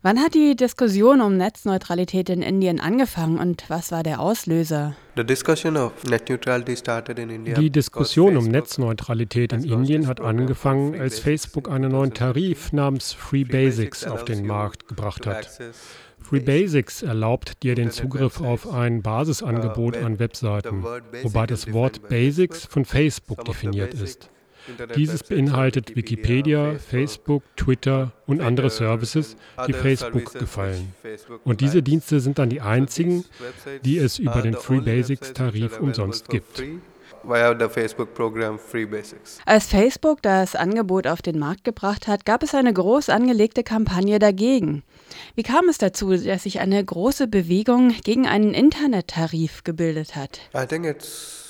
Wann hat die Diskussion um Netzneutralität in Indien angefangen und was war der Auslöser? Die Diskussion um Netzneutralität in Indien hat angefangen, als Facebook einen neuen Tarif namens Free Basics auf den Markt gebracht hat. Free Basics erlaubt dir den Zugriff auf ein Basisangebot an Webseiten, wobei das Wort Basics von Facebook definiert ist. Dieses beinhaltet Wikipedia, Facebook, Twitter und andere Services, die Facebook gefallen. Und diese Dienste sind dann die einzigen, die es über den Free Basics Tarif umsonst gibt. Als Facebook das Angebot auf den Markt gebracht hat, gab es eine groß angelegte Kampagne dagegen. Wie kam es dazu, dass sich eine große Bewegung gegen einen Internettarif gebildet hat? I think it's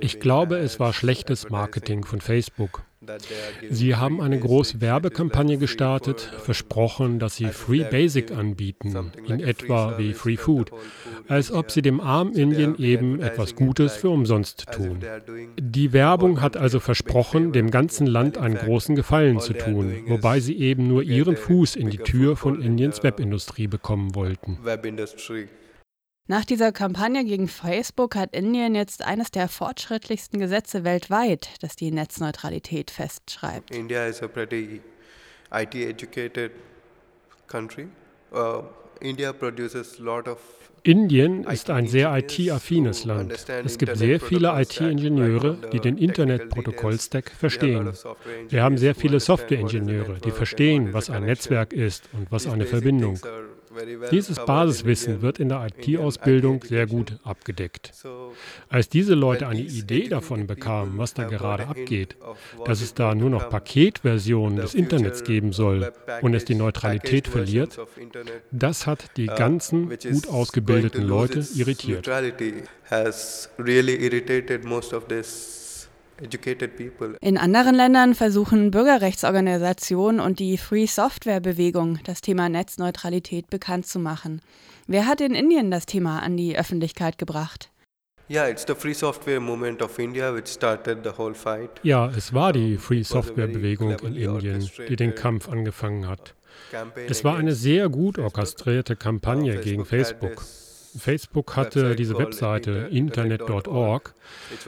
ich glaube, es war schlechtes Marketing von Facebook. Sie haben eine große Werbekampagne gestartet, versprochen, dass sie Free Basic anbieten, in etwa wie Free Food, als ob sie dem armen Indien eben etwas Gutes für umsonst tun. Die Werbung hat also versprochen, dem ganzen Land einen großen Gefallen zu tun, wobei sie eben nur ihren Fuß in die Tür von Indiens Webindustrie bekommen wollten. Nach dieser Kampagne gegen Facebook hat Indien jetzt eines der fortschrittlichsten Gesetze weltweit, das die Netzneutralität festschreibt. India is a pretty IT-educated country. Uh, India produces lot of Indien ist ein sehr IT-affines Land. Es gibt sehr viele IT-Ingenieure, die den Internetprotokoll-Stack verstehen. Wir haben sehr viele Software-Ingenieure, die verstehen, was ein Netzwerk ist und was eine Verbindung. Dieses Basiswissen wird in der IT-Ausbildung sehr gut abgedeckt. Als diese Leute eine Idee davon bekamen, was da gerade abgeht, dass es da nur noch Paketversionen des Internets geben soll und es die Neutralität verliert, das hat die ganzen gut ausgebildeten Leute irritiert. In anderen Ländern versuchen Bürgerrechtsorganisationen und die Free Software Bewegung das Thema Netzneutralität bekannt zu machen. Wer hat in Indien das Thema an die Öffentlichkeit gebracht? Ja, es war die Free Software Bewegung in Indien, die den Kampf angefangen hat. Es war eine sehr gut orchestrierte Kampagne gegen Facebook. Facebook hatte diese Webseite internet.org,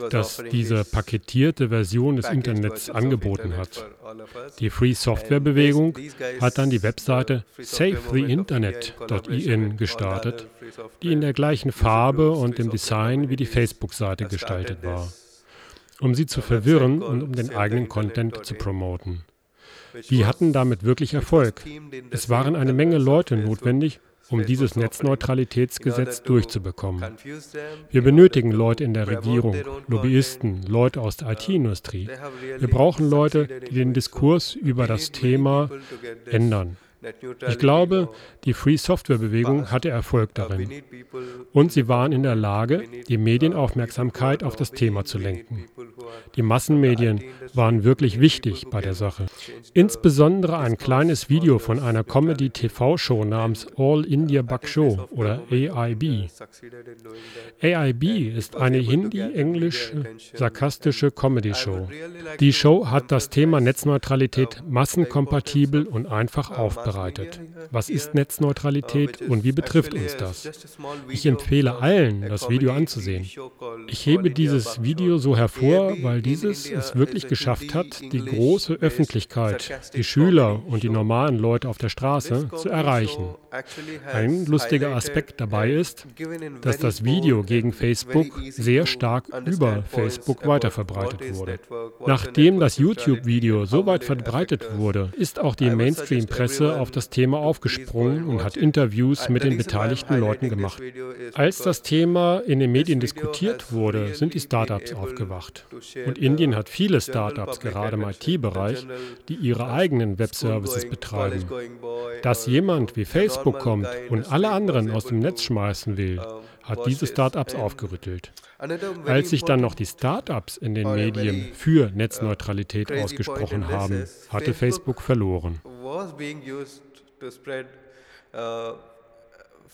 das diese paketierte Version des Internets angeboten hat. Die Free Software Bewegung hat dann die Webseite savetheinternet.in gestartet, die in der gleichen Farbe und dem Design wie die Facebook-Seite gestaltet war, um sie zu verwirren und um den eigenen Content zu promoten. Wir hatten damit wirklich Erfolg. Es waren eine Menge Leute notwendig, um dieses Netzneutralitätsgesetz durchzubekommen. Wir benötigen Leute in der Regierung, Lobbyisten, Leute aus der IT-Industrie. Wir brauchen Leute, die den Diskurs über das Thema ändern. Ich glaube, die Free Software Bewegung hatte Erfolg darin. Und sie waren in der Lage, die Medienaufmerksamkeit auf das Thema zu lenken. Die Massenmedien waren wirklich wichtig bei der Sache. Insbesondere ein kleines Video von einer Comedy-TV-Show namens All India Bug Show oder AIB. AIB ist eine hindi-englische, sarkastische Comedy-Show. Die Show hat das Thema Netzneutralität massenkompatibel und einfach aufbereitet aufbereitet. Was ist Netzneutralität und wie betrifft uns das? Ich empfehle allen, das Video anzusehen. Ich hebe dieses Video so hervor, weil dieses es wirklich geschafft hat, die große Öffentlichkeit, die Schüler und die normalen Leute auf der Straße zu erreichen. Ein lustiger Aspekt dabei ist, dass das Video gegen Facebook sehr stark über Facebook weiterverbreitet wurde. Nachdem das YouTube-Video so weit verbreitet wurde, ist auch die Mainstream-Presse auf das Thema aufgesprungen und hat Interviews mit den beteiligten Leuten gemacht. Als das Thema in den Medien diskutiert wurde, sind die Startups aufgewacht. Und Indien hat viele Startups, gerade im IT-Bereich, die ihre eigenen Webservices betreiben. Dass jemand wie Facebook kommt und alle anderen aus dem Netz schmeißen will, hat diese Startups aufgerüttelt. Als sich dann noch die Startups in den Medien für Netzneutralität ausgesprochen haben, hatte Facebook verloren.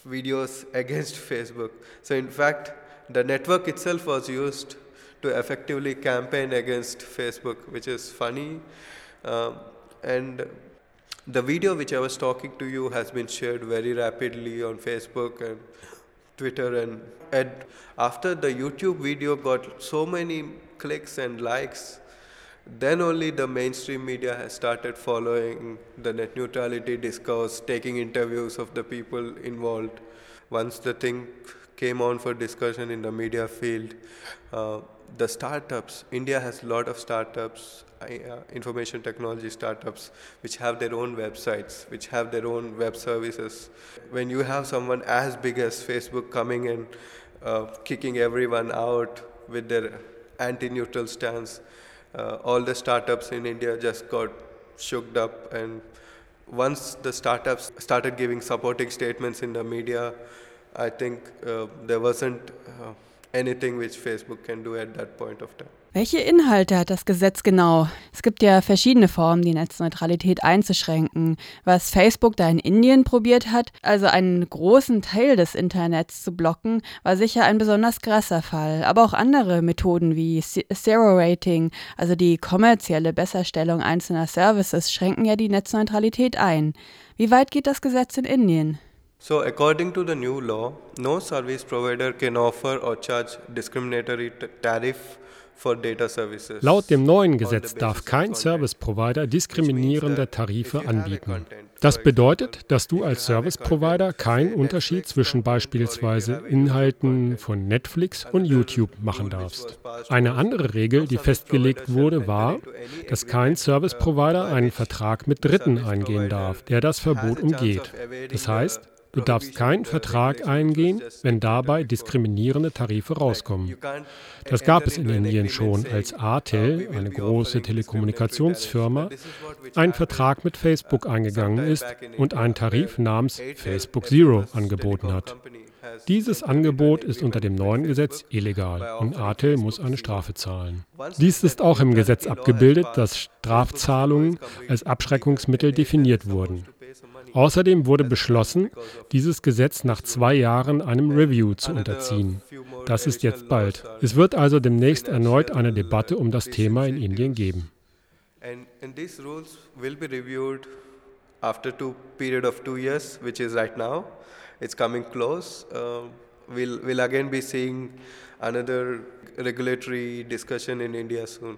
Videos against Facebook. So in fact, the network itself was used to effectively campaign against Facebook, which is funny. Um, and the video which I was talking to you has been shared very rapidly on Facebook and Twitter and, and after the YouTube video got so many clicks and likes then only the mainstream media has started following the net neutrality discourse, taking interviews of the people involved. Once the thing came on for discussion in the media field, uh, the startups, India has a lot of startups, uh, information technology startups, which have their own websites, which have their own web services. When you have someone as big as Facebook coming and uh, kicking everyone out with their anti neutral stance, uh, all the startups in India just got shook up. And once the startups started giving supporting statements in the media, I think uh, there wasn't uh, anything which Facebook can do at that point of time. Welche Inhalte hat das Gesetz genau? Es gibt ja verschiedene Formen, die Netzneutralität einzuschränken. Was Facebook da in Indien probiert hat, also einen großen Teil des Internets zu blocken, war sicher ein besonders krasser Fall. Aber auch andere Methoden wie Zero Rating, also die kommerzielle Besserstellung einzelner Services, schränken ja die Netzneutralität ein. Wie weit geht das Gesetz in Indien? So, according to the new law, no service provider can offer or charge discriminatory tariff Laut dem neuen Gesetz darf kein Service Provider diskriminierende Tarife anbieten. Das bedeutet, dass du als Service Provider keinen Unterschied zwischen beispielsweise Inhalten von Netflix und YouTube machen darfst. Eine andere Regel, die festgelegt wurde, war, dass kein Service Provider einen Vertrag mit Dritten eingehen darf, der das Verbot umgeht. Das heißt, Du darfst keinen Vertrag eingehen, wenn dabei diskriminierende Tarife rauskommen. Das gab es in Indien schon, als Airtel, eine große Telekommunikationsfirma, einen Vertrag mit Facebook eingegangen ist und einen Tarif namens Facebook Zero angeboten hat. Dieses Angebot ist unter dem neuen Gesetz illegal und Airtel muss eine Strafe zahlen. Dies ist auch im Gesetz abgebildet, dass Strafzahlungen als Abschreckungsmittel definiert wurden. Außerdem wurde beschlossen, dieses Gesetz nach zwei Jahren einem Review zu unterziehen. Das ist jetzt bald. Es wird also demnächst erneut eine Debatte um das Thema in Indien geben. after two period of two years, which is right now. It's coming close. Uh, we'll, we'll again be seeing another regulatory discussion in India soon.